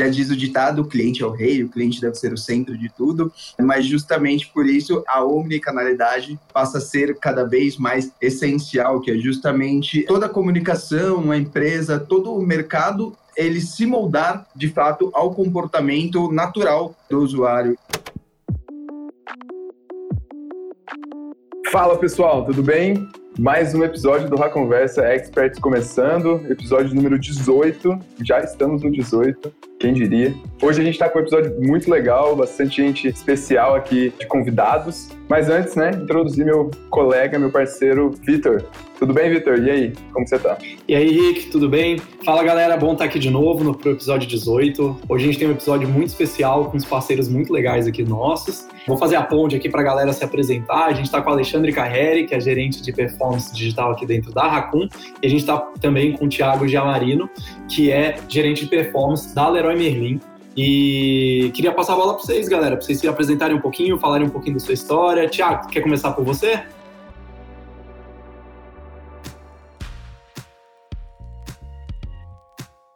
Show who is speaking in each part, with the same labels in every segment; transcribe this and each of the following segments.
Speaker 1: Já diz o ditado, o cliente é o rei, o cliente deve ser o centro de tudo, mas justamente por isso a omnicanalidade passa a ser cada vez mais essencial, que é justamente toda a comunicação, a empresa, todo o mercado ele se moldar de fato ao comportamento natural do usuário.
Speaker 2: Fala pessoal, tudo bem? Mais um episódio do Ra Conversa Experts começando, episódio número 18. Já estamos no 18, quem diria. Hoje a gente está com um episódio muito legal, bastante gente especial aqui de convidados. Mas antes, né, introduzir meu colega, meu parceiro, Vitor. Tudo bem, Vitor? E aí, como você tá?
Speaker 3: E aí, Rick, tudo bem? Fala, galera, bom estar aqui de novo no episódio 18. Hoje a gente tem um episódio muito especial com uns parceiros muito legais aqui nossos. Vou fazer a ponte aqui para a galera se apresentar. A gente está com o Alexandre Carreri, que é gerente de performance digital aqui dentro da Racun. E a gente está também com o Thiago Giamarino, que é gerente de performance da Leroy Merlin. E queria passar a bola para vocês, galera, para vocês se apresentarem um pouquinho, falarem um pouquinho da sua história. Tiago, quer começar por você?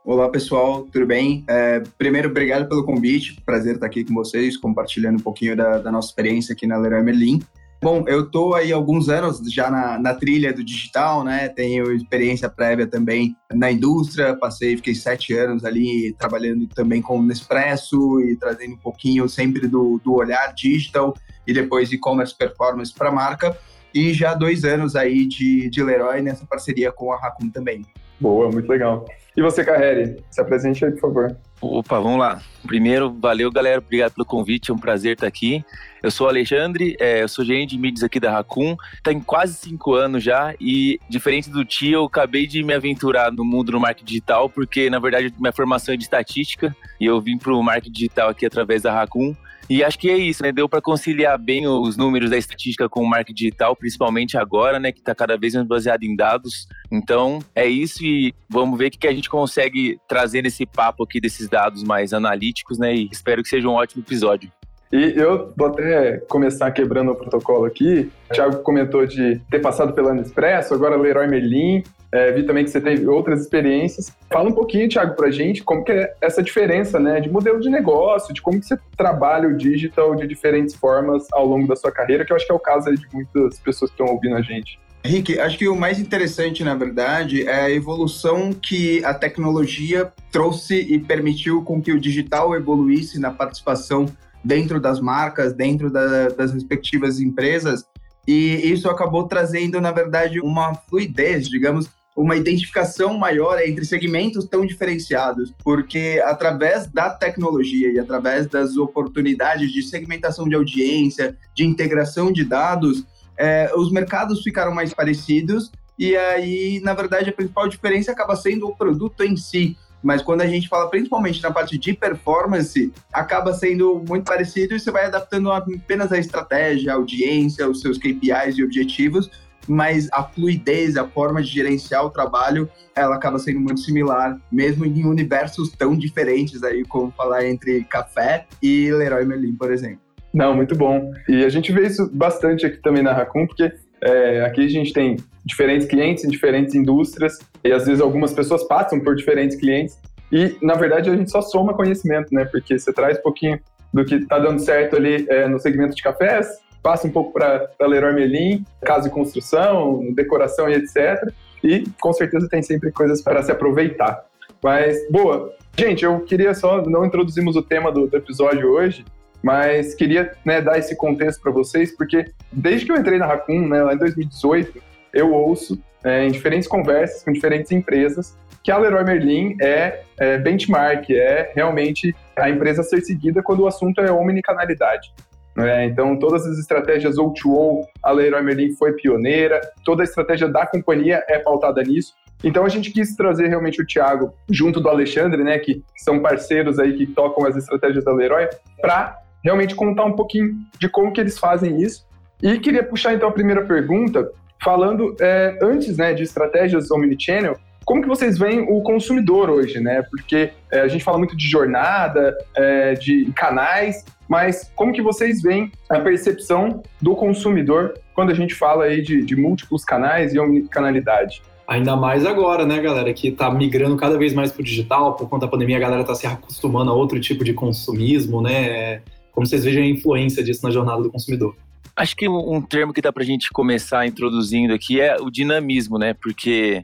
Speaker 1: Olá pessoal, tudo bem? É, primeiro, obrigado pelo convite, prazer estar aqui com vocês, compartilhando um pouquinho da, da nossa experiência aqui na Leroy Merlin. Bom, eu tô aí alguns anos já na, na, trilha do digital, né? Tenho experiência prévia também na indústria, passei, fiquei sete anos ali trabalhando também com Nespresso e trazendo um pouquinho sempre do, do olhar digital e depois e-commerce performance para a marca. E já dois anos aí de, de Leroy nessa parceria com a Raccoon também.
Speaker 2: Boa, muito legal. E você, Carreri, se apresente aí, por favor.
Speaker 4: Opa, vamos lá. Primeiro, valeu, galera. Obrigado pelo convite. É um prazer estar aqui. Eu sou o Alexandre, é, eu sou gerente de mídias aqui da Raccoon. Tem quase cinco anos já e, diferente do tio, eu acabei de me aventurar no mundo do marketing digital, porque, na verdade, minha formação é de estatística e eu vim para o marketing digital aqui através da Raccoon. E acho que é isso, né? Deu para conciliar bem os números da estatística com o marketing digital, principalmente agora, né? Que está cada vez mais baseado em dados. Então, é isso e vamos ver o que a gente consegue trazer nesse papo aqui desses dados mais analíticos, né? E espero que seja um ótimo episódio.
Speaker 2: E eu vou até começar quebrando o protocolo aqui. O Thiago comentou de ter passado pela Nespresso, agora Leroy Merlin. É, vi também que você teve outras experiências. Fala um pouquinho, Thiago, pra gente como que é essa diferença, né, de modelo de negócio, de como que você trabalha o digital de diferentes formas ao longo da sua carreira, que eu acho que é o caso de muitas pessoas que estão ouvindo a gente.
Speaker 1: Rick, acho que o mais interessante, na verdade, é a evolução que a tecnologia trouxe e permitiu com que o digital evoluísse na participação dentro das marcas, dentro da, das respectivas empresas, e isso acabou trazendo, na verdade, uma fluidez, digamos, uma identificação maior entre segmentos tão diferenciados, porque através da tecnologia e através das oportunidades de segmentação de audiência, de integração de dados, é, os mercados ficaram mais parecidos e aí, na verdade, a principal diferença acaba sendo o produto em si. Mas quando a gente fala principalmente na parte de performance, acaba sendo muito parecido e você vai adaptando apenas a estratégia, a audiência, os seus KPIs e objetivos, mas a fluidez, a forma de gerenciar o trabalho, ela acaba sendo muito similar, mesmo em universos tão diferentes aí, como falar entre café e Leroy Merlin, por exemplo.
Speaker 2: Não, muito bom. E a gente vê isso bastante aqui também na Raccoon, porque é, aqui a gente tem diferentes clientes em diferentes indústrias e às vezes algumas pessoas passam por diferentes clientes e na verdade a gente só soma conhecimento, né? Porque você traz um pouquinho do que está dando certo ali é, no segmento de cafés, passa um pouco para Leroy Merlin, casa de construção, decoração e etc. E com certeza tem sempre coisas para se aproveitar. Mas, boa. Gente, eu queria só, não introduzimos o tema do, do episódio hoje, mas queria né, dar esse contexto para vocês, porque desde que eu entrei na Raccoon, né, lá em 2018, eu ouço é, em diferentes conversas com diferentes empresas que a Leroy Merlin é, é benchmark, é realmente a empresa a ser seguida quando o assunto é omnicanalidade. É, então, todas as estratégias O2O, a Leroy Merlin foi pioneira, toda a estratégia da companhia é pautada nisso. Então, a gente quis trazer realmente o Thiago junto do Alexandre, né, que são parceiros aí que tocam as estratégias da Leroy, para realmente contar um pouquinho de como que eles fazem isso. E queria puxar então a primeira pergunta, falando é, antes né, de estratégias omnichannel, como que vocês veem o consumidor hoje, né? Porque é, a gente fala muito de jornada, é, de canais, mas como que vocês veem a percepção do consumidor quando a gente fala aí de, de múltiplos canais e omnicanalidade?
Speaker 3: Ainda mais agora, né, galera, que tá migrando cada vez mais pro digital, por conta da pandemia, a galera tá se acostumando a outro tipo de consumismo, né? Como vocês vejam a influência disso na jornada do consumidor.
Speaker 4: Acho que um termo que dá pra gente começar introduzindo aqui é o dinamismo, né? Porque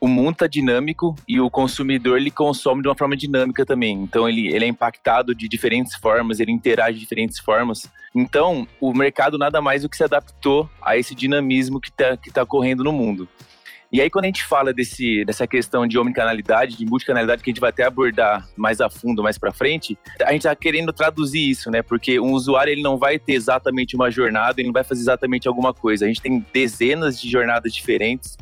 Speaker 4: o mundo está dinâmico e o consumidor ele consome de uma forma dinâmica também. Então ele, ele é impactado de diferentes formas, ele interage de diferentes formas. Então o mercado nada mais do que se adaptou a esse dinamismo que está que tá correndo no mundo. E aí, quando a gente fala desse, dessa questão de omnicanalidade, de multicanalidade, que a gente vai até abordar mais a fundo, mais para frente, a gente está querendo traduzir isso, né? Porque um usuário ele não vai ter exatamente uma jornada, ele não vai fazer exatamente alguma coisa. A gente tem dezenas de jornadas diferentes,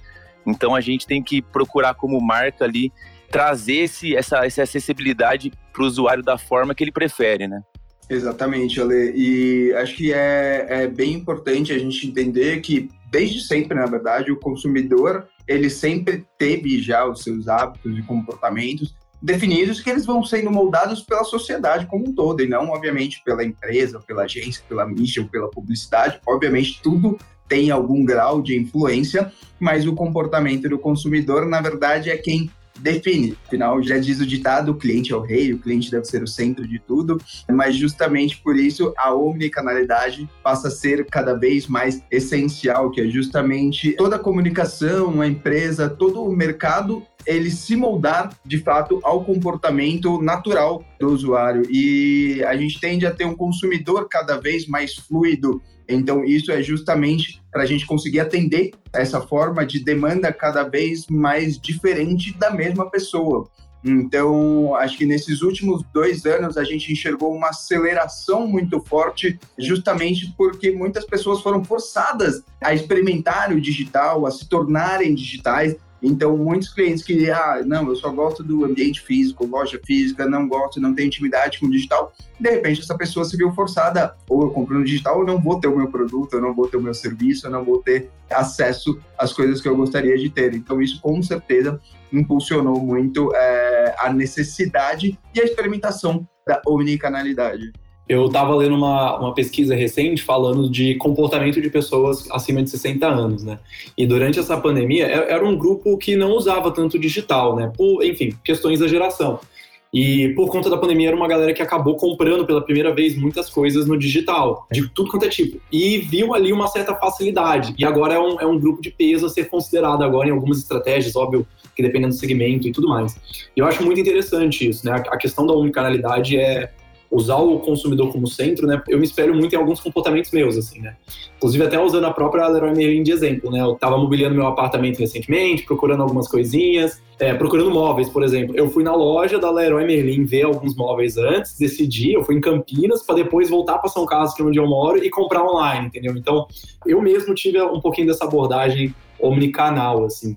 Speaker 4: então a gente tem que procurar como marca ali trazer esse, essa, essa acessibilidade para o usuário da forma que ele prefere, né?
Speaker 1: Exatamente, Ale. E acho que é, é bem importante a gente entender que, desde sempre, na verdade, o consumidor ele sempre teve já os seus hábitos e comportamentos definidos que eles vão sendo moldados pela sociedade como um todo, e não, obviamente, pela empresa, pela agência, pela mídia ou pela publicidade. Obviamente, tudo tem algum grau de influência, mas o comportamento do consumidor, na verdade, é quem define. Afinal, já diz o ditado: o cliente é o rei, o cliente deve ser o centro de tudo. Mas justamente por isso a omnicanalidade passa a ser cada vez mais essencial, que é justamente toda a comunicação, a empresa, todo o mercado ele se moldar de fato ao comportamento natural do usuário. E a gente tende a ter um consumidor cada vez mais fluido então, isso é justamente para a gente conseguir atender essa forma de demanda cada vez mais diferente da mesma pessoa. Então, acho que nesses últimos dois anos a gente enxergou uma aceleração muito forte, justamente porque muitas pessoas foram forçadas a experimentar o digital, a se tornarem digitais, então, muitos clientes que, ah, não, eu só gosto do ambiente físico, loja física, não gosto, não tenho intimidade com o digital. De repente, essa pessoa se viu forçada, ou eu compro no digital, eu não vou ter o meu produto, eu não vou ter o meu serviço, eu não vou ter acesso às coisas que eu gostaria de ter. Então, isso com certeza impulsionou muito é, a necessidade e a experimentação da omnicanalidade.
Speaker 3: Eu estava lendo uma, uma pesquisa recente falando de comportamento de pessoas acima de 60 anos, né? E durante essa pandemia, é, era um grupo que não usava tanto digital, né? Por, enfim, questões da geração. E por conta da pandemia, era uma galera que acabou comprando pela primeira vez muitas coisas no digital, de tudo quanto é tipo. E viu ali uma certa facilidade. E agora é um, é um grupo de peso a ser considerado agora em algumas estratégias, óbvio que dependendo do segmento e tudo mais. E eu acho muito interessante isso, né? A, questão da omnicanalidade é, usar o consumidor como centro, né? Eu me espelho muito em alguns comportamentos meus, assim, né? Inclusive até usando a própria Leroy Merlin de exemplo, né? Eu tava mobiliando meu apartamento recentemente, procurando algumas coisinhas, é, procurando móveis, por exemplo. Eu fui na loja da Leroy Merlin ver alguns móveis antes, decidi, eu fui em Campinas para depois voltar para São Carlos, que é onde eu moro, e comprar online, entendeu? Então, eu mesmo tive um pouquinho dessa abordagem omnicanal, assim.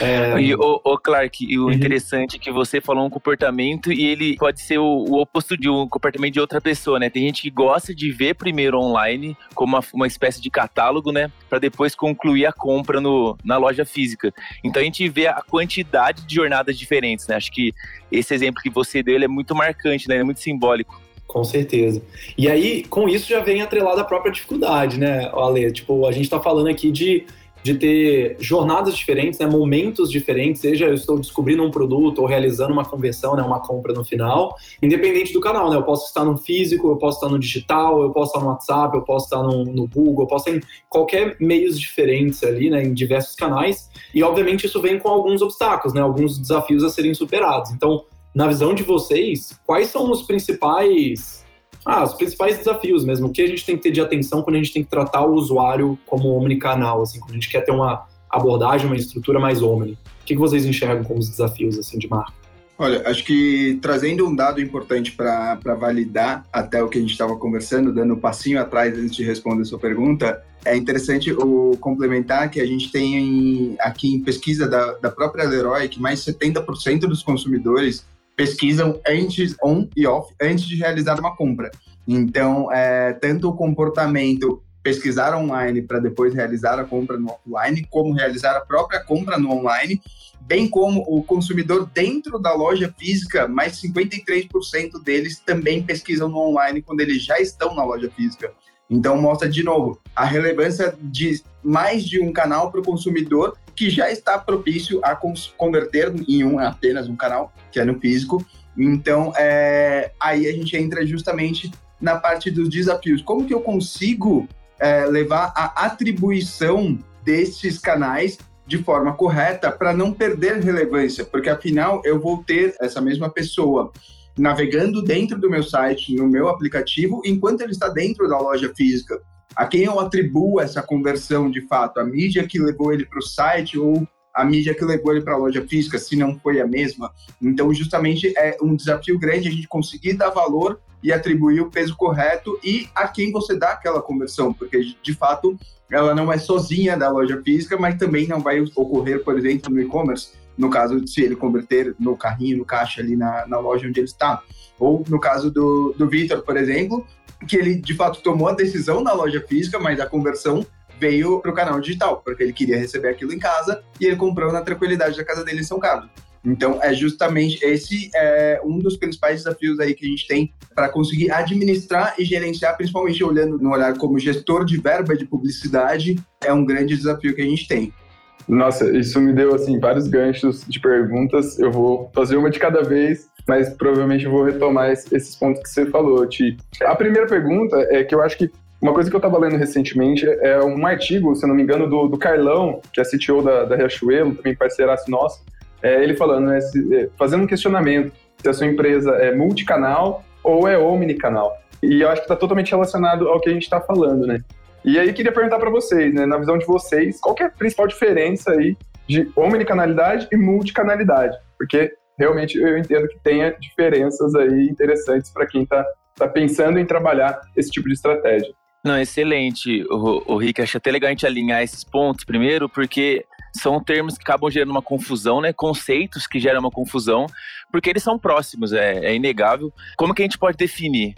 Speaker 4: É... E o, o Clark, e o uhum. interessante é que você falou um comportamento e ele pode ser o, o, oposto de um comportamento de outra pessoa, né? Tem gente que gosta de ver primeiro online como uma, uma espécie de catálogo, né? Para depois concluir a compra no, na loja física. Então a gente vê a quantidade de jornadas diferentes, né? Acho que esse exemplo que você deu é muito marcante, né? É muito simbólico.
Speaker 3: Com certeza. E aí, com isso já vem atrelada a própria dificuldade, né, Ale? Tipo, a gente tá falando aqui de de ter jornadas diferentes, né, momentos diferentes, seja eu estou descobrindo um produto ou realizando uma conversão, né, uma compra no final, independente do canal, né, eu posso estar no físico, eu posso estar no digital, eu posso estar no WhatsApp, eu posso estar no, no Google, eu posso estar em qualquer meios diferentes ali, né, em diversos canais, e obviamente isso vem com alguns obstáculos, né, alguns desafios a serem superados. Então, na visão de vocês, quais são os principais ah, os principais desafios mesmo. O que a gente tem que ter de atenção quando a gente tem que tratar o usuário como omnicanal, assim, quando a gente quer ter uma abordagem, uma estrutura mais omni. O que vocês enxergam como os desafios assim de marca?
Speaker 1: Olha, acho que trazendo um dado importante para validar até o que a gente estava conversando, dando um passinho atrás antes de responder a sua pergunta, é interessante o complementar que a gente tem aqui em pesquisa da, da própria Leroy que mais 70% dos consumidores pesquisam antes, on e off, antes de realizar uma compra. Então, é, tanto o comportamento pesquisar online para depois realizar a compra no offline, como realizar a própria compra no online, bem como o consumidor dentro da loja física, mais 53% deles também pesquisam no online quando eles já estão na loja física. Então mostra de novo a relevância de mais de um canal para o consumidor que já está propício a converter em um apenas um canal, que é no físico. Então, é, aí a gente entra justamente na parte dos desafios. Como que eu consigo é, levar a atribuição desses canais de forma correta para não perder relevância? Porque afinal eu vou ter essa mesma pessoa navegando dentro do meu site, no meu aplicativo, enquanto ele está dentro da loja física. A quem eu atribuo essa conversão de fato? A mídia que levou ele para o site ou a mídia que levou ele para a loja física, se não foi a mesma? Então, justamente é um desafio grande a gente conseguir dar valor e atribuir o peso correto e a quem você dá aquela conversão, porque de fato ela não é sozinha da loja física, mas também não vai ocorrer, por exemplo, no e-commerce no caso se ele converter no carrinho, no caixa ali na, na loja onde ele está. Ou no caso do, do Vitor, por exemplo, que ele de fato tomou a decisão na loja física, mas a conversão veio para o canal digital, porque ele queria receber aquilo em casa e ele comprou na tranquilidade da casa dele em São Carlos. Então, é justamente esse é um dos principais desafios aí que a gente tem para conseguir administrar e gerenciar, principalmente olhando no olhar como gestor de verba de publicidade, é um grande desafio que a gente tem.
Speaker 2: Nossa, isso me deu assim vários ganchos de perguntas. Eu vou fazer uma de cada vez, mas provavelmente vou retomar esses pontos que você falou, Ti. A primeira pergunta é que eu acho que uma coisa que eu estava lendo recentemente é um artigo, se não me engano, do, do Carlão, que é CTO da, da Riachuelo, também parceiraço nosso, é, ele falando, né, se, é, fazendo um questionamento se a sua empresa é multicanal ou é omnicanal. E eu acho que está totalmente relacionado ao que a gente está falando, né? E aí queria perguntar para vocês, né, na visão de vocês, qual é a principal diferença aí de omnicanalidade e multicanalidade? Porque realmente eu entendo que tenha diferenças aí interessantes para quem está tá pensando em trabalhar esse tipo de estratégia.
Speaker 4: Não, excelente, o, o Rick. Acho até legal a gente alinhar esses pontos primeiro, porque são termos que acabam gerando uma confusão, né? Conceitos que geram uma confusão, porque eles são próximos, é, é inegável. Como que a gente pode definir?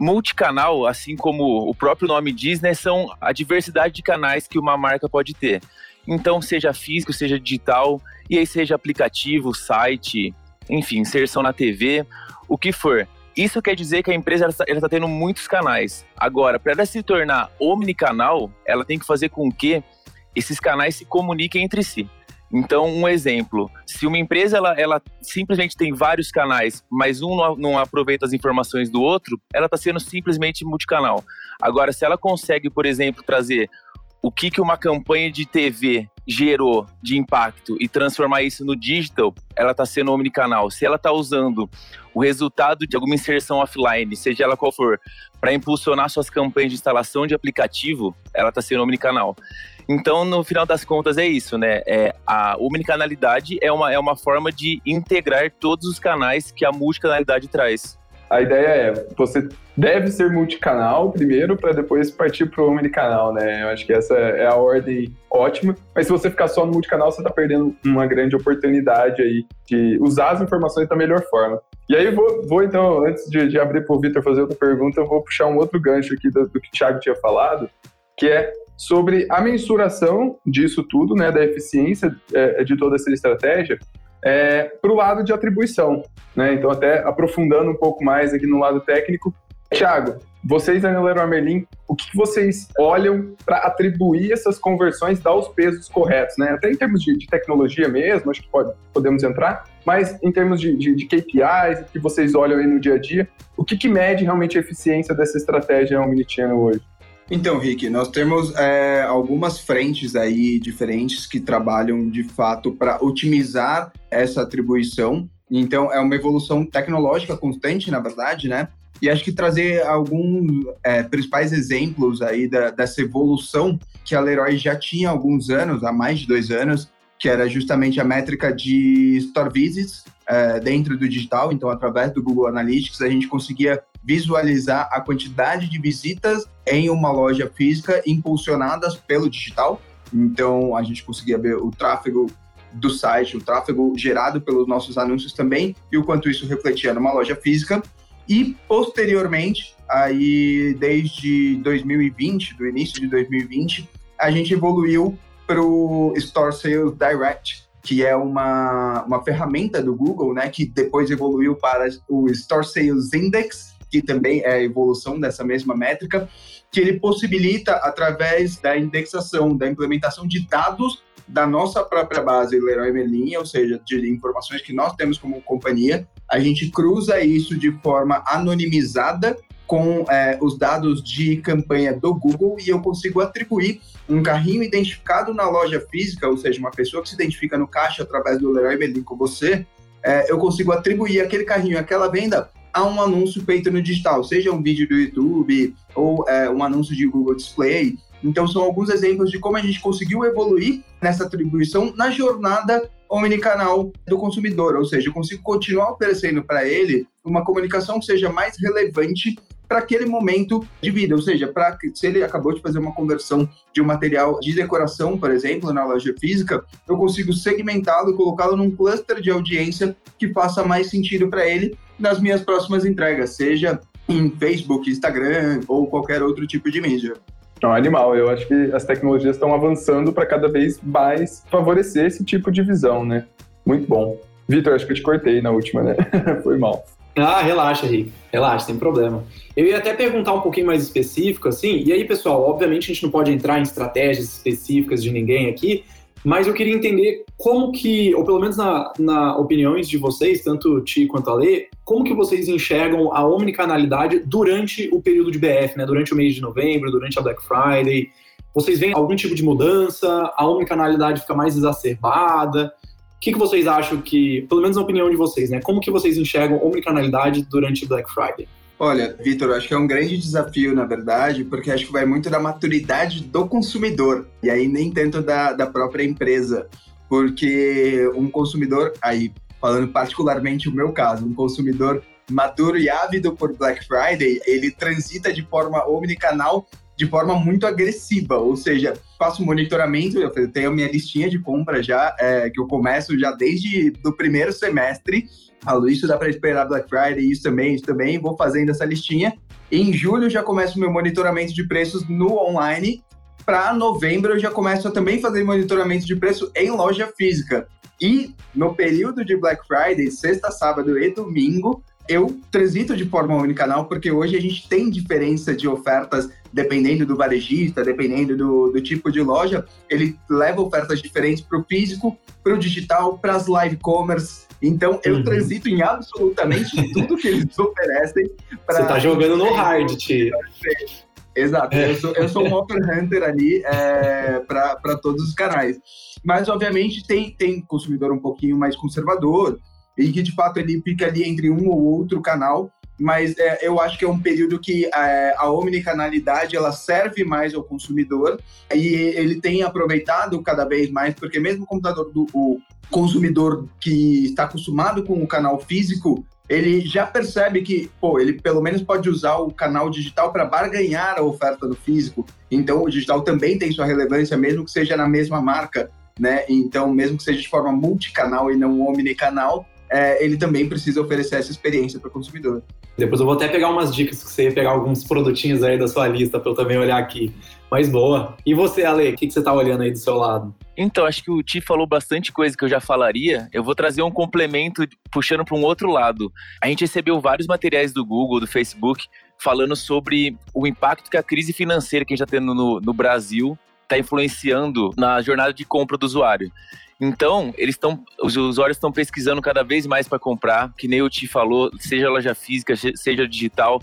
Speaker 4: multicanal, assim como o próprio nome diz, né, são a diversidade de canais que uma marca pode ter. Então, seja físico, seja digital, e aí seja aplicativo, site, enfim, inserção na TV, o que for. Isso quer dizer que a empresa está tá tendo muitos canais. Agora, para ela se tornar omnicanal, ela tem que fazer com que esses canais se comuniquem entre si. Então, um exemplo, se uma empresa ela, ela simplesmente tem vários canais, mas um não, não aproveita as informações do outro, ela está sendo simplesmente multicanal. Agora, se ela consegue, por exemplo, trazer o que, que uma campanha de TV gerou de impacto e transformar isso no digital, ela está sendo omnicanal. Se ela está usando o resultado de alguma inserção offline, seja ela qual for, para impulsionar suas campanhas de instalação de aplicativo, ela está sendo omnicanal. Então, no final das contas, é isso, né? É, a omnicanalidade é uma, é uma forma de integrar todos os canais que a multicanalidade traz.
Speaker 2: A ideia é, você deve ser multicanal primeiro, para depois partir para o omnicanal, né? Eu acho que essa é a ordem ótima. Mas se você ficar só no multicanal, você está perdendo uma grande oportunidade aí de usar as informações da melhor forma. E aí, vou, vou então, antes de, de abrir para o Vitor fazer outra pergunta, eu vou puxar um outro gancho aqui do, do que o Thiago tinha falado, que é sobre a mensuração disso tudo, né, da eficiência é, de toda essa estratégia, é, para o lado de atribuição. Né? Então, até aprofundando um pouco mais aqui no lado técnico, Thiago, vocês da Leroy Merlin, o que vocês olham para atribuir essas conversões, dar os pesos corretos, né? Até em termos de, de tecnologia mesmo, acho que pode, podemos entrar, mas em termos de, de, de, KPIs, que vocês olham aí no dia a dia, o que, que mede realmente a eficiência dessa estratégia Omnichannel hoje?
Speaker 1: Então, Rick, nós temos é, algumas frentes aí diferentes que trabalham de fato para otimizar essa atribuição. Então, é uma evolução tecnológica constante, na verdade, né? E acho que trazer alguns é, principais exemplos aí da, dessa evolução que a Leroy já tinha há alguns anos, há mais de dois anos, que era justamente a métrica de Store Visits é, dentro do digital. Então, através do Google Analytics, a gente conseguia visualizar a quantidade de visitas em uma loja física impulsionadas pelo digital. Então, a gente conseguia ver o tráfego do site, o tráfego gerado pelos nossos anúncios também, e o quanto isso refletia numa loja física. E, posteriormente, aí desde 2020, do início de 2020, a gente evoluiu para o Store Sales Direct, que é uma, uma ferramenta do Google, né, que depois evoluiu para o Store Sales Index, que também é a evolução dessa mesma métrica, que ele possibilita, através da indexação, da implementação de dados da nossa própria base Leroy Merlin, ou seja, de informações que nós temos como companhia, a gente cruza isso de forma anonimizada com é, os dados de campanha do Google e eu consigo atribuir um carrinho identificado na loja física, ou seja, uma pessoa que se identifica no caixa através do Leroy Merlin com você, é, eu consigo atribuir aquele carrinho, aquela venda a um anúncio feito no digital, seja um vídeo do YouTube ou é, um anúncio de Google Display. Então, são alguns exemplos de como a gente conseguiu evoluir nessa atribuição na jornada omnicanal do consumidor, ou seja, eu consigo continuar oferecendo para ele uma comunicação que seja mais relevante para aquele momento de vida, ou seja, se ele acabou de fazer uma conversão de um material de decoração, por exemplo, na loja física, eu consigo segmentá-lo e colocá-lo num cluster de audiência que faça mais sentido para ele nas minhas próximas entregas, seja em Facebook, Instagram ou qualquer outro tipo de mídia.
Speaker 2: É um animal. Eu acho que as tecnologias estão avançando para cada vez mais favorecer esse tipo de visão, né? Muito bom. Vitor, acho que eu te cortei na última, né? Foi mal.
Speaker 3: Ah, relaxa, Rick. Relaxa, sem problema. Eu ia até perguntar um pouquinho mais específico, assim, e aí, pessoal, obviamente a gente não pode entrar em estratégias específicas de ninguém aqui, mas eu queria entender como que, ou pelo menos na, na opiniões de vocês, tanto Ti quanto a Lê, como que vocês enxergam a omnicanalidade durante o período de BF, né? Durante o mês de novembro, durante a Black Friday. Vocês veem algum tipo de mudança? A omnicanalidade fica mais exacerbada? O que, que vocês acham que, pelo menos na opinião de vocês, né? Como que vocês enxergam omnicanalidade durante Black Friday?
Speaker 1: Olha, Vitor, acho que é um grande desafio, na verdade, porque acho que vai muito da maturidade do consumidor, e aí nem tanto da, da própria empresa. Porque um consumidor, aí falando particularmente o meu caso, um consumidor maduro e ávido por Black Friday, ele transita de forma omnicanal de forma muito agressiva, ou seja, faço monitoramento, eu tenho a minha listinha de compra já, é, que eu começo já desde o primeiro semestre, falo isso dá para esperar Black Friday, isso também, isso também, vou fazendo essa listinha. Em julho já começo meu monitoramento de preços no online, para novembro eu já começo a também fazer monitoramento de preço em loja física. E no período de Black Friday, sexta, sábado e domingo, eu transito de forma unicanal, porque hoje a gente tem diferença de ofertas dependendo do varejista, dependendo do, do tipo de loja, ele leva ofertas diferentes para o físico, para o digital, para as live commerce. Então, eu uhum. transito em absolutamente tudo que eles oferecem.
Speaker 3: Pra... Você está jogando no hard, tio.
Speaker 1: Exato, é. eu, sou, eu sou um offer hunter ali é, para todos os canais. Mas, obviamente, tem, tem consumidor um pouquinho mais conservador, e que de fato ele fica ali entre um ou outro canal, mas é, eu acho que é um período que é, a omnicanalidade ela serve mais ao consumidor e ele tem aproveitado cada vez mais, porque mesmo o computador do o consumidor que está acostumado com o canal físico, ele já percebe que, pô, ele pelo menos pode usar o canal digital para barganhar a oferta do físico. Então, o digital também tem sua relevância, mesmo que seja na mesma marca, né? Então, mesmo que seja de forma multicanal e não omnicanal, é, ele também precisa oferecer essa experiência para o consumidor.
Speaker 3: Depois eu vou até pegar umas dicas que você ia pegar alguns produtinhos aí da sua lista para eu também olhar aqui. Mas boa. E você, Ale, o que, que você está olhando aí do seu lado?
Speaker 4: Então, acho que o Ti falou bastante coisa que eu já falaria. Eu vou trazer um complemento puxando para um outro lado. A gente recebeu vários materiais do Google, do Facebook, falando sobre o impacto que a crise financeira que a gente está tendo no, no Brasil está influenciando na jornada de compra do usuário. Então, eles estão, os usuários estão pesquisando cada vez mais para comprar, que nem o Ti falou, seja loja física, seja digital.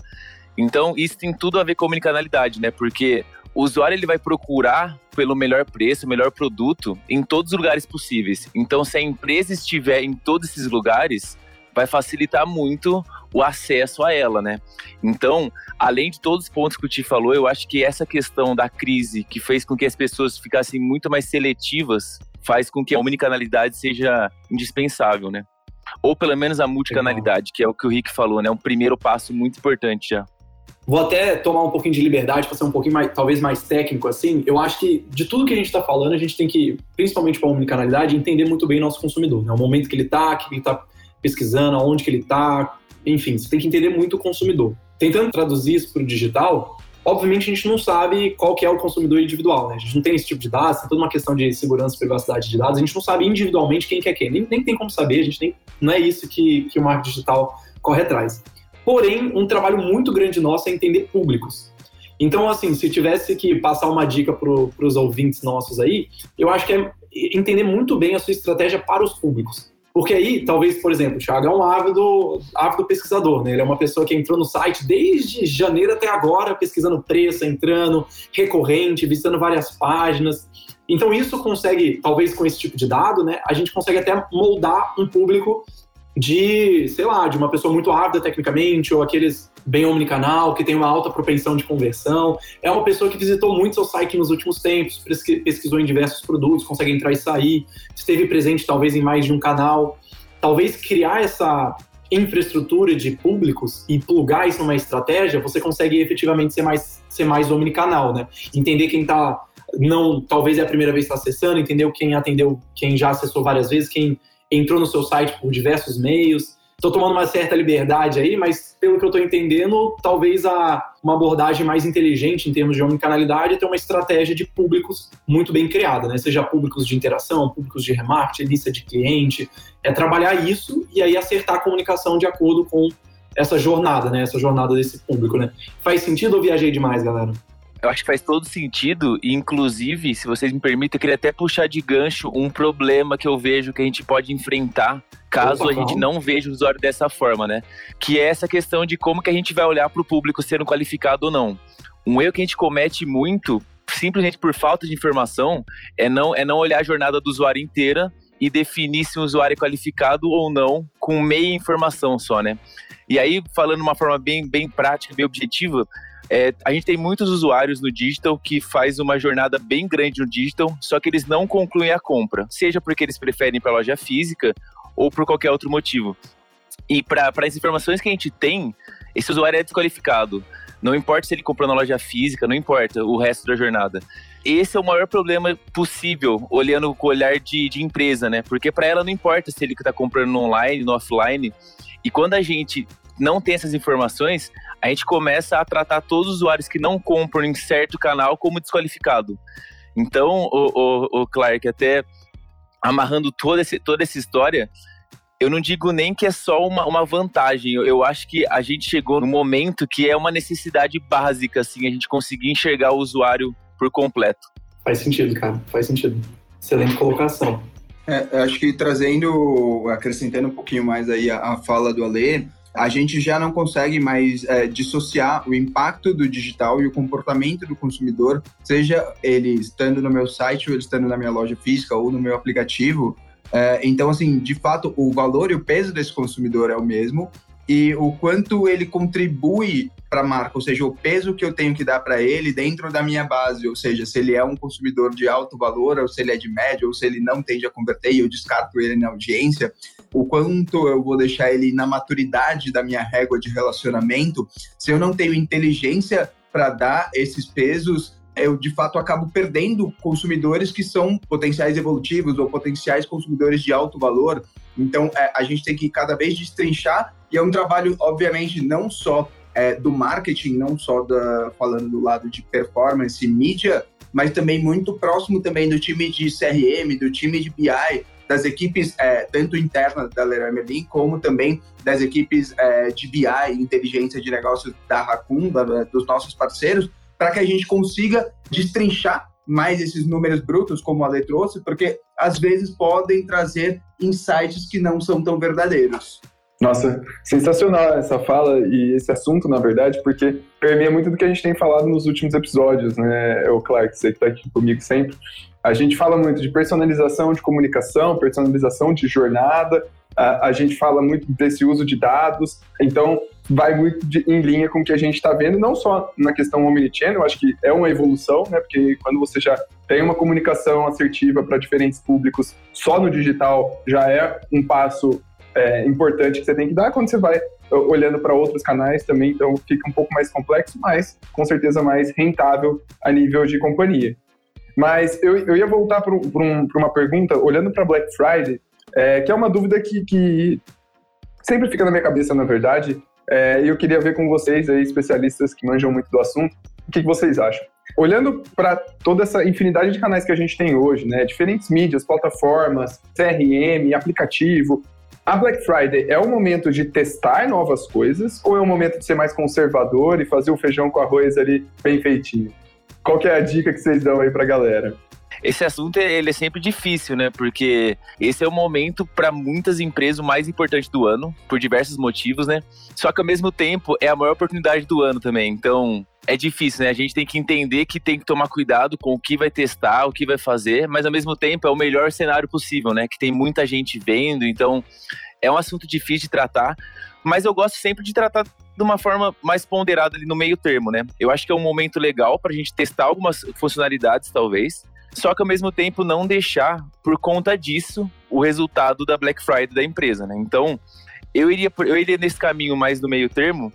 Speaker 4: Então, isso tem tudo a ver com omnicanalidade, né? Porque o usuário ele vai procurar pelo melhor preço, melhor produto em todos os lugares possíveis. Então, se a empresa estiver em todos esses lugares, vai facilitar muito o acesso a ela, né? Então, além de todos os pontos que o Ti falou, eu acho que essa questão da crise que fez com que as pessoas ficassem muito mais seletivas faz com que a omnicanalidade seja indispensável, né? Ou pelo menos a multicanalidade, que é o que o Rick falou, né? Um primeiro passo muito importante já.
Speaker 3: Vou até tomar um pouquinho de liberdade para ser um pouquinho mais, talvez mais técnico assim. Eu acho que de tudo que a gente está falando, a gente tem que, principalmente para a omnicanalidade, entender muito bem nosso consumidor, né? O momento que ele está, que ele está pesquisando, aonde que ele está, enfim, você tem que entender muito o consumidor. Tentando traduzir isso para o digital, Obviamente, a gente não sabe qual que é o consumidor individual, né? A gente não tem esse tipo de dados, tem toda uma questão de segurança e privacidade de dados, a gente não sabe individualmente quem que é quem, nem, nem tem como saber, a gente nem, não é isso que, que o marketing digital corre atrás. Porém, um trabalho muito grande nosso é entender públicos. Então, assim, se tivesse que passar uma dica para os ouvintes nossos aí, eu acho que é entender muito bem a sua estratégia para os públicos. Porque aí, talvez, por exemplo, o Thiago é um ávido, ávido pesquisador, né? Ele é uma pessoa que entrou no site desde janeiro até agora, pesquisando preço, entrando, recorrente, visitando várias páginas. Então, isso consegue, talvez com esse tipo de dado, né? A gente consegue até moldar um público de, sei lá, de uma pessoa muito ávida tecnicamente, ou aqueles bem omnicanal, que tem uma alta propensão de conversão. É uma pessoa que visitou muito seu site nos últimos tempos, pesquisou em diversos produtos, consegue entrar e sair, esteve presente talvez em mais de um canal. Talvez criar essa infraestrutura de públicos e plugar isso numa estratégia, você consegue efetivamente ser mais, ser mais omnicanal, né? Entender quem está não, talvez é a primeira vez que está acessando, entender quem atendeu, quem já acessou várias vezes, quem entrou no seu site por diversos meios. Estou tomando uma certa liberdade aí, mas pelo que eu estou entendendo, talvez a, uma abordagem mais inteligente em termos de omnicanalidade é ter uma estratégia de públicos muito bem criada, né? Seja públicos de interação, públicos de remarketing, lista de cliente, é trabalhar isso e aí acertar a comunicação de acordo com essa jornada, né? Essa jornada desse público, né? Faz sentido ou viajei demais, galera?
Speaker 4: Eu acho que faz todo sentido, e inclusive, se vocês me permitem, eu queria até puxar de gancho um problema que eu vejo que a gente pode enfrentar caso Opa, a gente não veja o usuário dessa forma, né? Que é essa questão de como que a gente vai olhar para o público sendo qualificado ou não. Um erro que a gente comete muito, simplesmente por falta de informação, é não, é não olhar a jornada do usuário inteira e definir se o usuário é qualificado ou não com meia informação só, né? E aí, falando de uma forma bem, bem prática, bem objetiva, é, a gente tem muitos usuários no digital que faz uma jornada bem grande no digital, só que eles não concluem a compra, seja porque eles preferem para loja física ou por qualquer outro motivo. E para as informações que a gente tem, esse usuário é desqualificado. Não importa se ele comprou na loja física, não importa o resto da jornada. Esse é o maior problema possível, olhando com o olhar de, de empresa, né? Porque para ela não importa se ele está comprando no online, no offline. E quando a gente não tem essas informações, a gente começa a tratar todos os usuários que não compram em certo canal como desqualificado. Então, o, o, o Clark, até amarrando toda, esse, toda essa história, eu não digo nem que é só uma, uma vantagem. Eu, eu, acho que a gente chegou no momento que é uma necessidade básica, assim, a gente conseguir enxergar o usuário por completo.
Speaker 3: Faz sentido, cara. Faz sentido. Excelente colocação.
Speaker 1: É, acho que trazendo, acrescentando um pouquinho mais aí a, a fala do Ale, a gente já não consegue mais é, dissociar o impacto do digital e o comportamento do consumidor, seja ele estando no meu site ou ele estando na minha loja física ou no meu aplicativo. É, então, assim, de fato, o valor e o peso desse consumidor é o mesmo, e o quanto ele contribui para a marca, ou seja, o peso que eu tenho que dar para ele dentro da minha base, ou seja, se ele é um consumidor de alto valor, ou se ele é de médio, ou se ele não tende a converter e eu descarto ele na audiência, o quanto eu vou deixar ele na maturidade da minha régua de relacionamento, se eu não tenho inteligência para dar esses pesos, eu de fato acabo perdendo consumidores que são potenciais evolutivos ou potenciais consumidores de alto valor. Então, é, a gente tem que cada vez destrinchar e é um trabalho, obviamente, não só é, do marketing, não só da, falando do lado de performance e mídia, mas também muito próximo também do time de CRM, do time de BI, das equipes é, tanto internas da Leroy Merlin, como também das equipes é, de BI, inteligência de negócios da Raccoon, da, dos nossos parceiros, para que a gente consiga destrinchar mais esses números brutos, como a Ale trouxe, porque às vezes podem trazer insights que não são tão verdadeiros.
Speaker 2: Nossa, sensacional essa fala e esse assunto, na verdade, porque permeia muito do que a gente tem falado nos últimos episódios, né? O Clark, você que está aqui comigo sempre. A gente fala muito de personalização de comunicação, personalização de jornada, a, gente fala muito desse uso de dados, então vai muito de, em linha com o que a gente está vendo, não só na questão omnichannel, acho que é uma evolução, né? Porque quando você já tem uma comunicação assertiva para diferentes públicos só no digital, já é um passo é, importante que você tem que dar quando você vai olhando para outros canais também, então fica um pouco mais complexo, mas com certeza mais rentável a nível de companhia. Mas eu, eu ia voltar para um, uma pergunta, olhando para Black Friday, é, que é uma dúvida que, que, sempre fica na minha cabeça, na verdade, é, e eu queria ver com vocês, aí, especialistas que manjam muito do assunto, o que, que vocês acham? Olhando para toda essa infinidade de canais que a gente tem hoje, né, diferentes mídias, plataformas, CRM, aplicativo, a Black Friday é o momento de testar novas coisas ou é o momento de ser mais conservador e fazer o feijão com arroz ali bem feitinho? Qual que é a dica que vocês dão aí pra galera?
Speaker 4: Esse assunto ele é sempre difícil, né? Porque esse é o momento para muitas empresas o mais importante do ano, por diversos motivos, né? Só que ao mesmo tempo é a maior oportunidade do ano também. Então, é difícil, né? A gente tem que entender que tem que tomar cuidado com o que vai testar, o que vai fazer, mas ao mesmo tempo é o melhor cenário possível, né? Que tem muita gente vendo, então é um assunto difícil de tratar, mas eu gosto sempre de tratar de uma forma mais ponderada ali no meio termo, né? Eu acho que é um momento legal para a gente testar algumas funcionalidades, talvez, só que ao mesmo tempo não deixar, por conta disso, o resultado da Black Friday da empresa, né? Então, eu iria, eu iria nesse caminho mais do meio termo,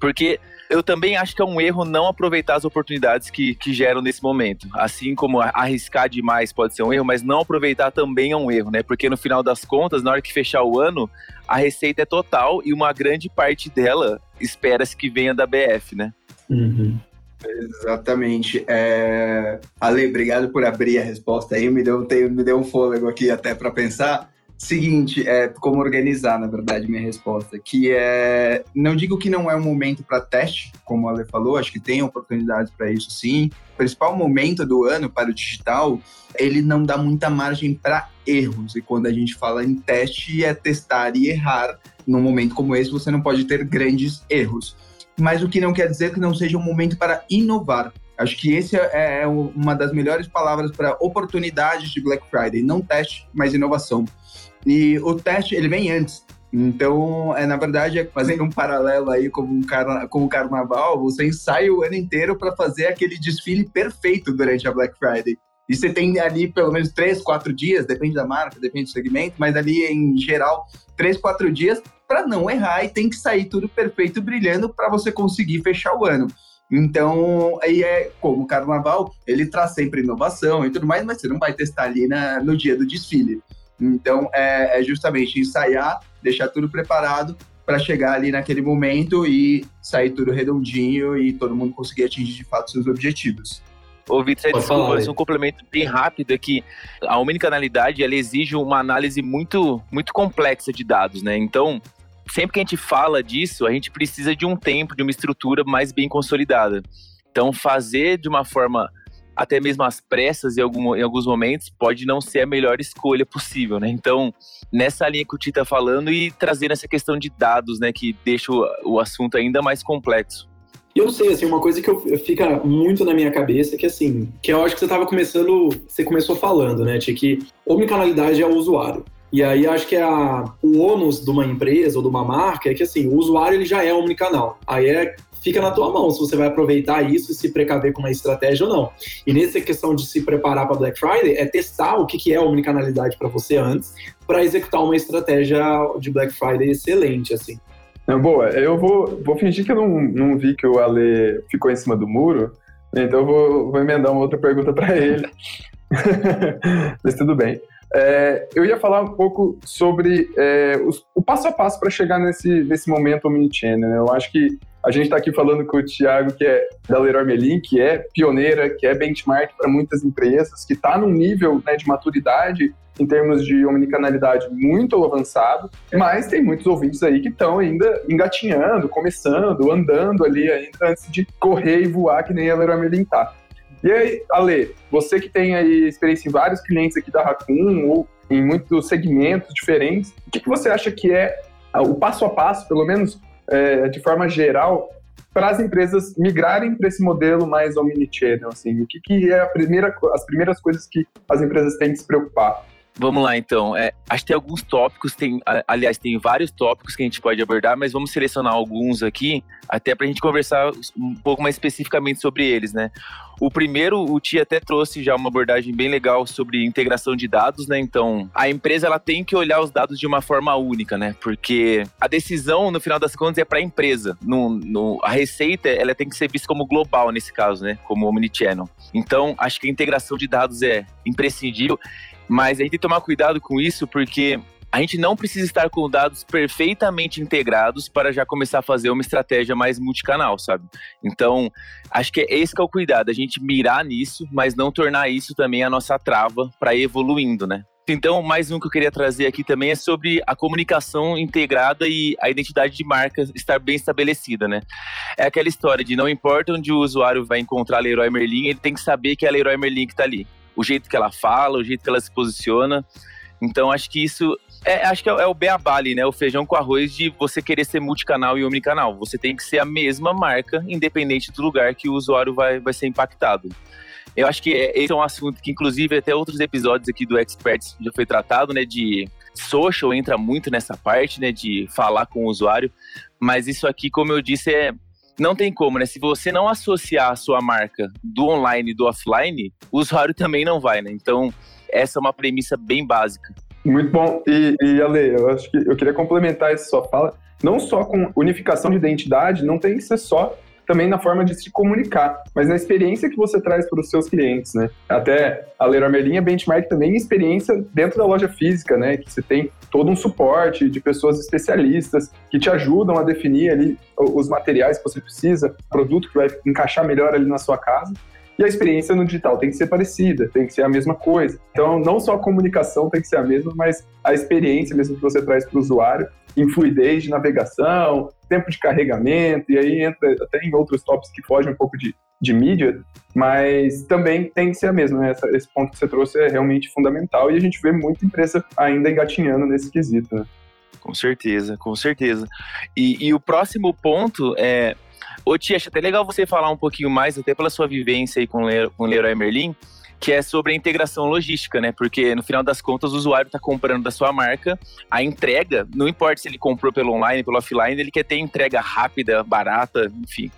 Speaker 4: porque eu também acho que é um erro não aproveitar as oportunidades que, que geram nesse momento. Assim como arriscar demais pode ser um erro, mas não aproveitar também é um erro, né? Porque no final das contas, na hora que fechar o ano, a receita é total e uma grande parte dela espera-se que venha da BF, né?
Speaker 1: Uhum. Exatamente. É... Ale, obrigado por abrir a resposta aí, me deu, me deu um fôlego aqui até para pensar. Seguinte, é como organizar, na verdade, minha resposta, que é, não digo que não é um momento para teste, como a Ale falou, acho que tem oportunidades para isso sim. O principal momento do ano para o digital, ele não dá muita margem para erros. E quando a gente fala em teste, é testar e errar. Num momento como esse, você não pode ter grandes erros mas o que não quer dizer que não seja um momento para inovar. Acho que esse é, é uma das melhores palavras para oportunidades de Black Friday. Não teste, mas inovação. E o teste, ele vem antes. Então, é, na verdade, é fazendo um paralelo aí com, um com o carnaval, você ensaia o ano inteiro para fazer aquele desfile perfeito durante a Black Friday. E você tem ali pelo menos três, quatro dias, depende da marca, depende do segmento, mas ali em geral, três, quatro dias para não errar e tem que sair tudo perfeito, brilhando para você conseguir fechar o ano. Então, aí é como o carnaval, ele traz sempre inovação e tudo mais, mas você não vai testar ali na, no dia do desfile. Então, é, é justamente ensaiar, deixar tudo preparado para chegar ali naquele momento e sair tudo redondinho e todo mundo conseguir atingir de fato seus objetivos.
Speaker 4: Ô, Vitor, desculpa, mas um complemento bem rápido aqui. A omnicanalidade, ela exige uma análise muito, muito complexa de dados, né? Então, sempre que a gente fala disso, a gente precisa de um tempo, de uma estrutura mais bem consolidada. Então, fazer de uma forma até mesmo às pressas em, algum, em alguns momentos pode não ser a melhor escolha possível, né? Então, nessa linha que o Tita tá falando e trazendo essa questão de dados, né, que deixa o, o assunto ainda mais complexo.
Speaker 3: Eu sei, assim, uma coisa que eu, fica muito na minha cabeça, que assim, que eu acho que você estava começando, você começou falando, né, Tia, que omnicanalidade é o usuário. E aí acho que a, o ônus de uma empresa ou de uma marca é que assim, o usuário ele já é omnicanal. Aí é fica na tua mão se você vai aproveitar isso e se precaver com uma estratégia ou não. E nessa questão de se preparar para Black Friday, é testar o que, é omnicanalidade para você antes, para executar uma estratégia de Black Friday excelente, assim.
Speaker 2: Não, boa, eu vou, vou fingir que eu não, não vi que o Ale ficou em cima do muro, então eu vou, vou emendar uma outra pergunta para ele. Mas tudo bem. É, eu ia falar um pouco sobre é, os, o passo a passo para chegar nesse, nesse momento omnichannel. Né? Eu acho que a gente está aqui falando com o Thiago, que é da Leroy Merlin, que é pioneira, que é benchmark para muitas empresas, que está num nível né, de maturidade em termos de omnicanalidade muito avançado, mas tem muitos ouvintes aí que estão ainda engatinhando, começando, andando ali ainda antes de correr e voar que nem a Leroy Merlin está. E aí, Ale, você que tem aí experiência em vários clientes aqui da Raccoon ou em muitos segmentos diferentes, o que, que você acha que é o passo a passo, pelo menos é, de forma geral, para as empresas migrarem para esse modelo mais omnichannel? Assim, o que, que é primeira, as primeiras coisas que as empresas têm que se preocupar?
Speaker 4: Vamos lá, então. É, acho que tem alguns tópicos, tem, aliás, tem vários tópicos que a gente pode abordar, mas vamos selecionar alguns aqui, até para a gente conversar um pouco mais especificamente sobre eles, né? O primeiro, o Tia até trouxe já uma abordagem bem legal sobre integração de dados, né? Então, a empresa ela tem que olhar os dados de uma forma única, né? Porque a decisão, no final das contas, é para a empresa. No, no, a receita, ela tem que ser vista como global nesse caso, né? Como omnichannel. Então, acho que a integração de dados é imprescindível. Mas a gente tem que tomar cuidado com isso, porque a gente não precisa estar com dados perfeitamente integrados para já começar a fazer uma estratégia mais multicanal, sabe? Então, acho que é esse que é o cuidado, a gente mirar nisso, mas não tornar isso também a nossa trava para ir evoluindo, né? Então, mais um que eu queria trazer aqui também é sobre a comunicação integrada e a identidade de marca estar bem estabelecida, né? É aquela história de não importa onde o usuário vai encontrar a Leroy Merlin, ele tem que saber que é a Leroy Merlin que está ali. O jeito que ela fala, o jeito que ela se posiciona. Então, acho que isso é, acho que é, é o beabá ali, né? O feijão com arroz de você querer ser multicanal e omnicanal. Você tem que ser a mesma marca, independente do lugar que o usuário vai, vai ser impactado. Eu acho que é, esse é um assunto que, inclusive, até outros episódios aqui do Experts já foi tratado, né? De social entra muito nessa parte, né? De falar com o usuário. Mas isso aqui, como eu disse, é. Não tem como, né? Se você não associar a sua marca do online e do offline, o usuário também não vai, né? Então, essa é uma premissa bem básica.
Speaker 2: Muito bom. E, e Ale, eu acho que eu queria complementar essa sua fala. Não só com unificação de identidade, não tem que ser só também na forma de se comunicar, mas na experiência que você traz para os seus clientes, né? Até a Leroy Merlin é benchmark também em experiência dentro da loja física, né? Que você tem todo um suporte de pessoas especialistas que te ajudam a definir ali os materiais que você precisa, produto que vai encaixar melhor ali na sua casa. E a experiência no digital tem que ser parecida, tem que ser a mesma coisa. Então, não só a comunicação tem que ser a mesma, mas a experiência mesmo que você traz para o usuário, em fluidez de navegação, tempo de carregamento, e aí entra até em outros tópicos que fogem um pouco de, de mídia, mas também tem que ser a mesma. Né? Esse ponto que você trouxe é realmente fundamental e a gente vê muita empresa ainda engatinhando nesse quesito. Né?
Speaker 4: Com certeza, com certeza. E, e o próximo ponto é Ô, Tia, acho até legal você falar um pouquinho mais, até pela sua vivência aí com, o Leroy Merlin, que é sobre a integração logística, né? Porque no final das contas o usuário está comprando da sua marca, a entrega, não importa se ele comprou pelo online, pelo offline, ele quer ter entrega rápida, barata, enfim.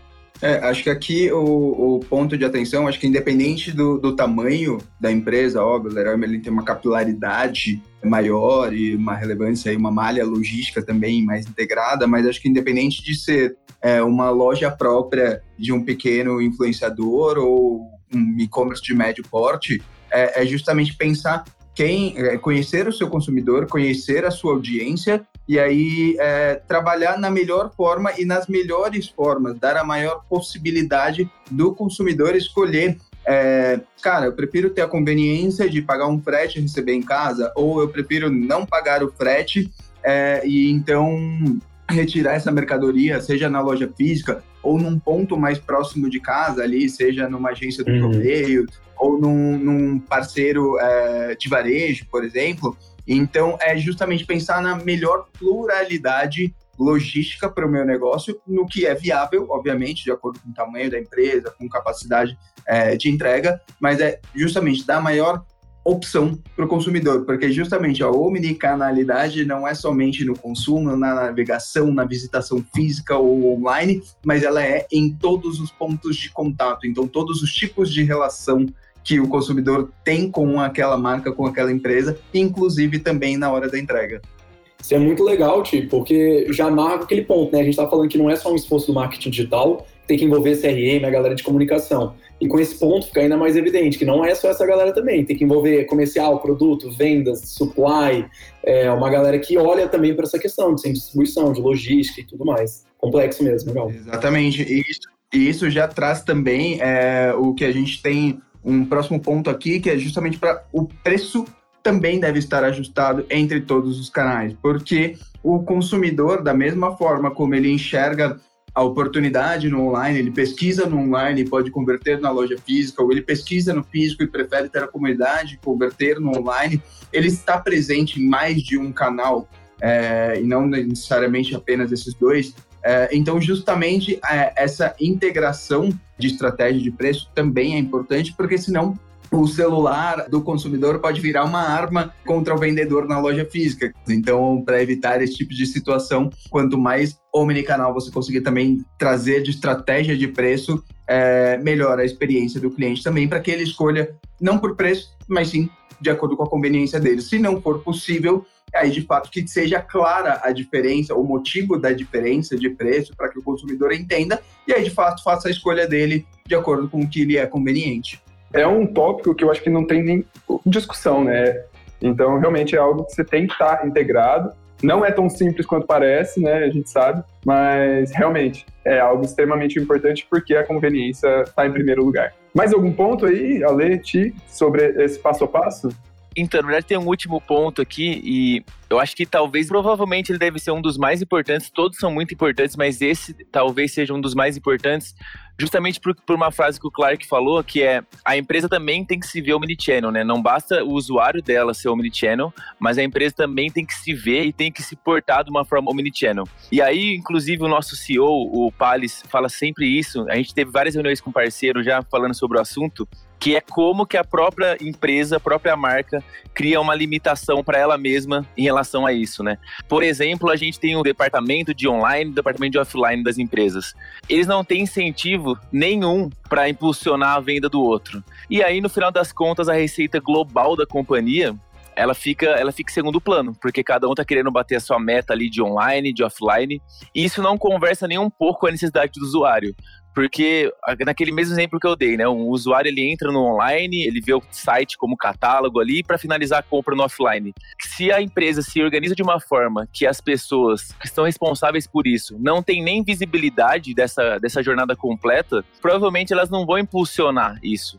Speaker 1: É, acho que aqui o, o, ponto de atenção, acho que independente do, do tamanho da empresa, óbvio, o Leroy Merlin tem uma capilaridade maior e uma relevância e uma malha logística também mais integrada, mas acho que independente de ser é, uma loja própria de um pequeno influenciador ou um e-commerce de médio porte, é, é justamente pensar quem é, conhecer o seu consumidor, conhecer a sua audiência e aí é, trabalhar na melhor forma e nas melhores formas, dar a maior possibilidade do consumidor escolher. É, cara, eu prefiro ter a conveniência de pagar um frete e receber em casa, ou eu prefiro não pagar o frete é, e então retirar essa mercadoria, seja na loja física ou num ponto mais próximo de casa ali, seja numa agência do uhum. correio ou num, num parceiro é, de varejo, por exemplo. Então, é justamente pensar na melhor pluralidade logística para o meu negócio, no que é viável, obviamente, de acordo com o tamanho da empresa, com capacidade é, de entrega, mas é justamente dar maior opção para o consumidor, porque justamente a omnicanalidade não é somente no consumo, na navegação, na visitação física ou online, mas ela é em todos os pontos de contato, então todos os tipos de relação que o consumidor tem com aquela marca, com aquela empresa, inclusive também na hora da entrega.
Speaker 3: Isso é muito legal, Ti, porque já marca aquele ponto, né? A gente está falando que não é só um esforço do marketing digital, tem que envolver CRM, a galera de comunicação. E com esse ponto fica ainda mais evidente que não é só essa galera também, tem que envolver comercial, produto, vendas, supply, é, uma galera que olha também para essa questão de distribuição, de logística e tudo mais. Complexo mesmo, legal.
Speaker 1: Exatamente. E isso, isso já traz também é, o que a gente tem um próximo ponto aqui, que é justamente para o preço também deve estar ajustado entre todos os canais, porque o consumidor, da mesma forma como ele enxerga a oportunidade no online, ele pesquisa no online e pode converter na loja física, ou ele pesquisa no físico e prefere ter a comunidade converter no online, ele está presente em mais de um canal, é, e não necessariamente apenas esses dois, então, justamente é, essa integração de estratégia de preço também é importante, porque senão o celular do consumidor pode virar uma arma contra o vendedor na loja física. Então, para evitar esse tipo de situação, quanto mais omnicanal você conseguir também trazer de estratégia de preço, é, melhora a experiência do cliente também, para que ele escolha não por preço, mas sim de acordo com a conveniência dele. Se não for possível, aí de fato que seja clara a diferença, o motivo da diferença de preço para que o consumidor entenda e aí de fato faça a escolha dele de acordo com o que lhe é conveniente.
Speaker 2: É um tópico que eu acho que não tem nem discussão, né? Então realmente é algo que você tem que estar integrado. Não é tão simples quanto parece, né? A gente sabe, mas realmente é algo extremamente importante porque a conveniência está em primeiro lugar. Mais algum ponto aí, Ale, Ti, sobre esse passo a passo?
Speaker 4: Então, na verdade, tem um último ponto aqui, e eu acho que talvez, provavelmente, ele deve ser um dos mais importantes. Todos são muito importantes, mas esse talvez seja um dos mais importantes, justamente por, por uma frase que o Clark falou, que é a empresa também tem que se ver omnichannel, né? Não basta o usuário dela ser omnichannel, mas a empresa também tem que se ver e tem que se portar de uma forma omnichannel. E aí, inclusive, o nosso CEO, o Pales, fala sempre isso. A gente teve várias reuniões com parceiros já falando sobre o assunto, que é como que a própria empresa, a própria marca cria uma limitação para ela mesma em relação a isso, né? Por exemplo, a gente tem o departamento de online, o departamento de offline das empresas. Eles não têm incentivo nenhum para impulsionar a venda do outro. E aí, no final das contas, a receita global da companhia ela fica, ela fica em segundo plano, porque cada um tá querendo bater a sua meta ali de online, de offline, e isso não conversa nem um pouco com a necessidade do usuário. Porque naquele mesmo exemplo que eu dei, né? Um usuário ele entra no online, ele vê o site como catálogo ali para finalizar a compra no offline. Se a empresa se organiza de uma forma que as pessoas que estão responsáveis por isso não têm nem visibilidade dessa, dessa jornada completa, provavelmente elas não vão impulsionar isso.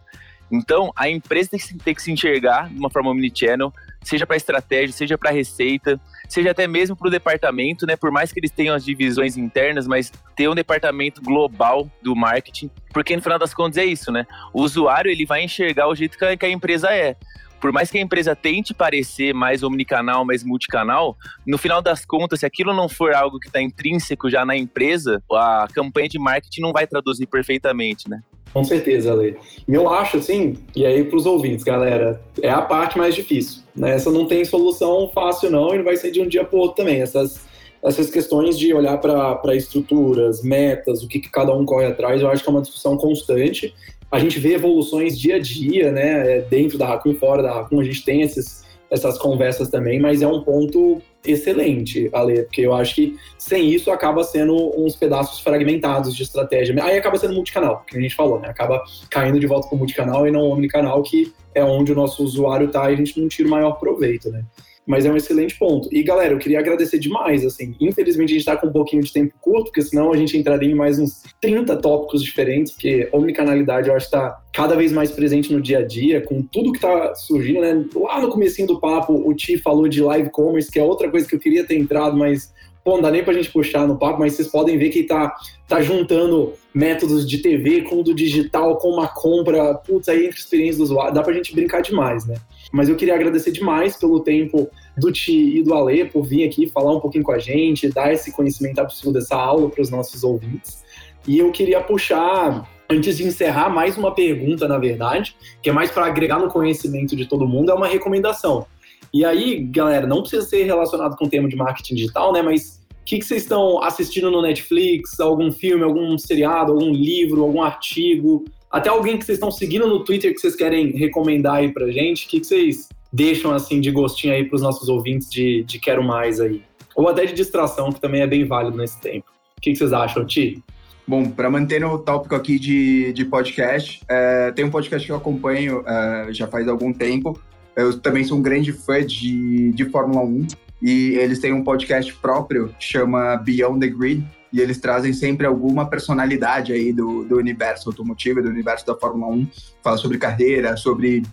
Speaker 4: Então, a empresa tem que, tem que se enxergar de uma forma omnichannel, seja para estratégia, seja para receita, seja até mesmo para o departamento, né? Por mais que eles tenham as divisões internas, mas ter um departamento global do marketing, porque no final das contas é isso, né? O usuário ele vai enxergar o jeito que a, empresa é por mais que a empresa tente parecer mais omnicanal, mais multicanal, no final das contas, se aquilo não for algo que está intrínseco já na empresa, a campanha de marketing não vai traduzir perfeitamente, né?
Speaker 3: Com certeza, Ale. E eu acho, assim, e aí para os ouvintes, galera, é a parte mais difícil. Né? Essa não tem solução fácil, não, e não vai ser de um dia para outro também. Essas, essas questões de olhar para estruturas, metas, o que, que cada um corre atrás, eu acho que é uma discussão constante. A gente vê evoluções dia a dia, né? Dentro da Raccoon e fora da Raccoon, a gente tem esses essas conversas também, mas é um ponto excelente, Ale, porque eu acho que sem isso acaba sendo uns pedaços fragmentados de estratégia. Aí acaba sendo multicanal, que a gente falou, né? Acaba caindo de volta para o multicanal e não omnicanal, que é onde o nosso usuário está e a gente não tira o maior proveito, né? Mas é um excelente ponto. E galera, eu queria agradecer demais, assim, infelizmente a gente está com um pouquinho de tempo curto, porque senão a gente entraria em mais uns 30 tópicos diferentes, porque omnicanalidade eu acho que está cada vez mais presente no dia a dia, com tudo que está surgindo, né? Lá no comecinho do papo, o Ti falou de live commerce, que é outra coisa que eu queria ter entrado, mas Pô, não dá nem pra gente puxar no papo, mas vocês podem ver que tá, tá juntando métodos de TV com do digital, com uma compra, putz, aí entre experiência do usuário, dá pra gente brincar demais, né? Mas eu queria agradecer demais pelo tempo do Ti e do Ale por vir aqui falar um pouquinho com a gente, dar esse conhecimento absurdo dessa aula para os nossos ouvintes. E eu queria puxar antes de encerrar, mais uma pergunta, na verdade, que é mais para agregar no conhecimento de todo mundo, é uma recomendação. E aí, galera, não precisa ser relacionado com o tema de marketing digital, né? Mas o que, que vocês estão assistindo no Netflix? Algum filme, algum seriado, algum livro, algum artigo? Até alguém que vocês estão seguindo no Twitter que vocês querem recomendar aí pra gente? O que, que vocês deixam assim de gostinho aí pros nossos ouvintes de, de quero mais aí? Ou até de distração, que também é bem válido nesse tempo. O que, que vocês acham, Ti?
Speaker 1: Bom, para manter o tópico aqui de, de podcast, é, tem um podcast que eu acompanho é, já faz algum tempo. Eu também sou um grande fã de, de Fórmula 1 e eles têm um podcast próprio, chama Beyond the Grid, e eles trazem sempre alguma personalidade aí do, do universo automotivo, do universo da Fórmula 1, fala sobre carreira, sobre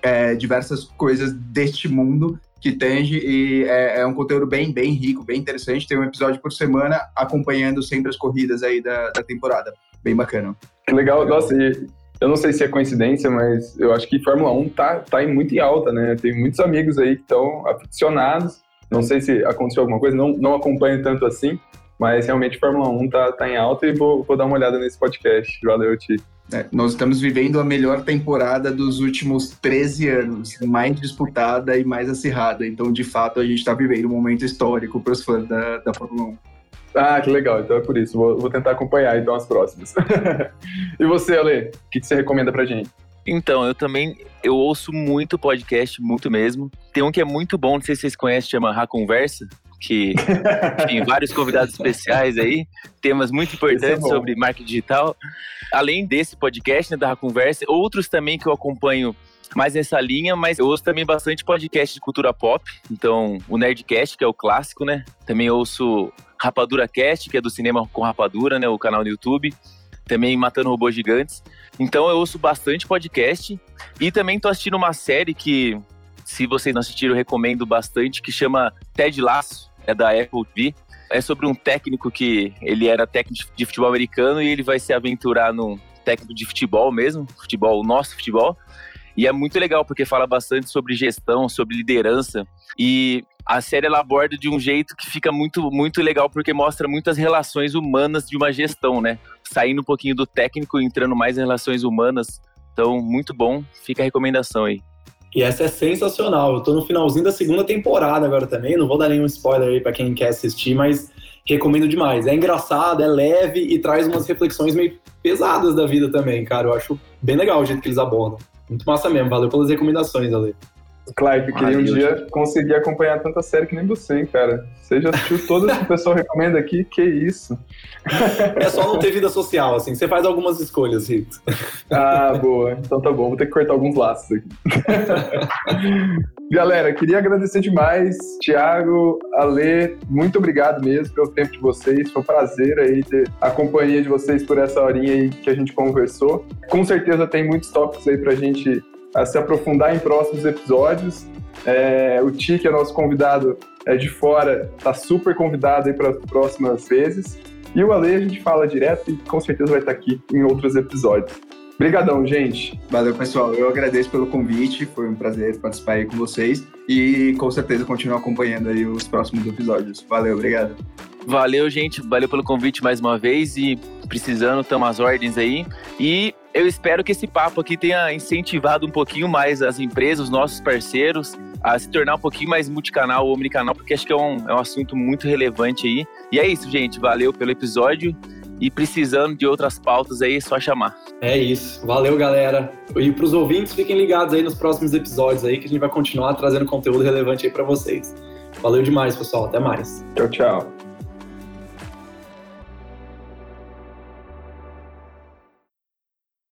Speaker 1: é, diversas coisas deste mundo que tange e é, é, um conteúdo bem, bem rico, bem interessante. Tem um episódio por semana acompanhando sempre as corridas aí da, da temporada. Bem bacana.
Speaker 2: Que legal. Nossa, e eu não sei se é coincidência, mas eu acho que Fórmula 1 tá, tá muito em alta, né? Tem muitos amigos aí que estão aficionados. Não sei se aconteceu alguma coisa, não, não acompanho tanto assim, mas realmente Fórmula 1 tá, tá em alta e vou, vou dar uma olhada nesse podcast. Valeu, Ti.
Speaker 1: É, nós estamos vivendo a melhor temporada dos últimos 13 anos, mais disputada e mais acirrada. Então, de fato, a gente está vivendo um momento histórico para os fãs da, da Fórmula 1.
Speaker 2: Ah, que legal. Então é por isso. Vou, vou tentar acompanhar então as próximas. e você, Ale? O que, que você recomenda pra gente?
Speaker 4: Então, eu também eu ouço muito podcast, muito mesmo. Tem um que é muito bom, não sei se vocês conhecem, chama A Conversa, que tem vários convidados especiais aí, temas muito importantes é sobre marketing digital. Além desse podcast, né, da Conversa, outros também que eu acompanho mais nessa linha, mas eu ouço também bastante podcast de cultura pop. Então, o Nerdcast, que é o clássico, né? Também ouço Rapadura Cast, que é do cinema com rapadura, né? O canal no YouTube. Também Matando Robôs Gigantes. Então eu ouço bastante podcast. E também tô assistindo uma série que Se vocês não assistiram, eu recomendo bastante, que chama Ted Lasso, é da Apple TV. É sobre um técnico que ele era técnico de futebol americano e ele vai se aventurar num técnico de futebol mesmo, futebol, nosso futebol. E é muito legal porque fala bastante sobre gestão, sobre liderança e a série ela aborda de um jeito que fica muito muito legal porque mostra muitas relações humanas de uma gestão, né? Saindo um pouquinho do técnico e entrando mais em relações humanas. Então, muito bom. Fica a recomendação aí.
Speaker 3: E essa é sensacional. Eu tô no finalzinho da segunda temporada agora também. Não vou dar nenhum spoiler aí para quem quer assistir, mas recomendo demais. É engraçado, é leve e traz umas reflexões meio pesadas da vida também, cara. Eu acho bem legal o jeito que eles abordam. Muito massa mesmo. Valeu pelas recomendações, Ale.
Speaker 2: Claro, eu queria um dia conseguir acompanhar tanta série que nem você, cara. Você já assistiu todas que o pessoal recomenda aqui? Que isso?
Speaker 3: É só não ter vida social, assim. Você faz algumas escolhas, Rito.
Speaker 2: Ah, boa. Então tá bom. Vou ter que cortar alguns laços aqui. Galera, queria agradecer demais. Tiago, Ale, muito obrigado mesmo pelo tempo de vocês. Foi um prazer aí ter a companhia de vocês por essa horinha aí que a gente conversou. Com certeza tem muitos tópicos aí pra gente a se aprofundar em próximos episódios. É, o Ti, que é nosso convidado é de fora, está super convidado aí para as próximas vezes. E o Ale a gente fala direto e com certeza vai estar aqui em outros episódios. Obrigadão, gente.
Speaker 1: Valeu, pessoal. Eu agradeço pelo convite. Foi um prazer participar aí com vocês. E com certeza continuo acompanhando aí os próximos episódios. Valeu, obrigado.
Speaker 4: Valeu, gente. Valeu pelo convite mais uma vez. E precisando, estamos às ordens aí. E eu espero que esse papo aqui tenha incentivado um pouquinho mais as empresas, os nossos parceiros, a se tornar um pouquinho mais multicanal ou omnicanal, porque acho que é um, é um assunto muito relevante aí. E é isso, gente. Valeu pelo episódio. E precisando de outras pautas aí, é só chamar.
Speaker 3: É isso. Valeu, galera. E para os ouvintes, fiquem ligados aí nos próximos episódios aí, que a gente vai continuar trazendo conteúdo relevante aí para vocês. Valeu demais, pessoal. Até mais.
Speaker 2: Tchau, tchau.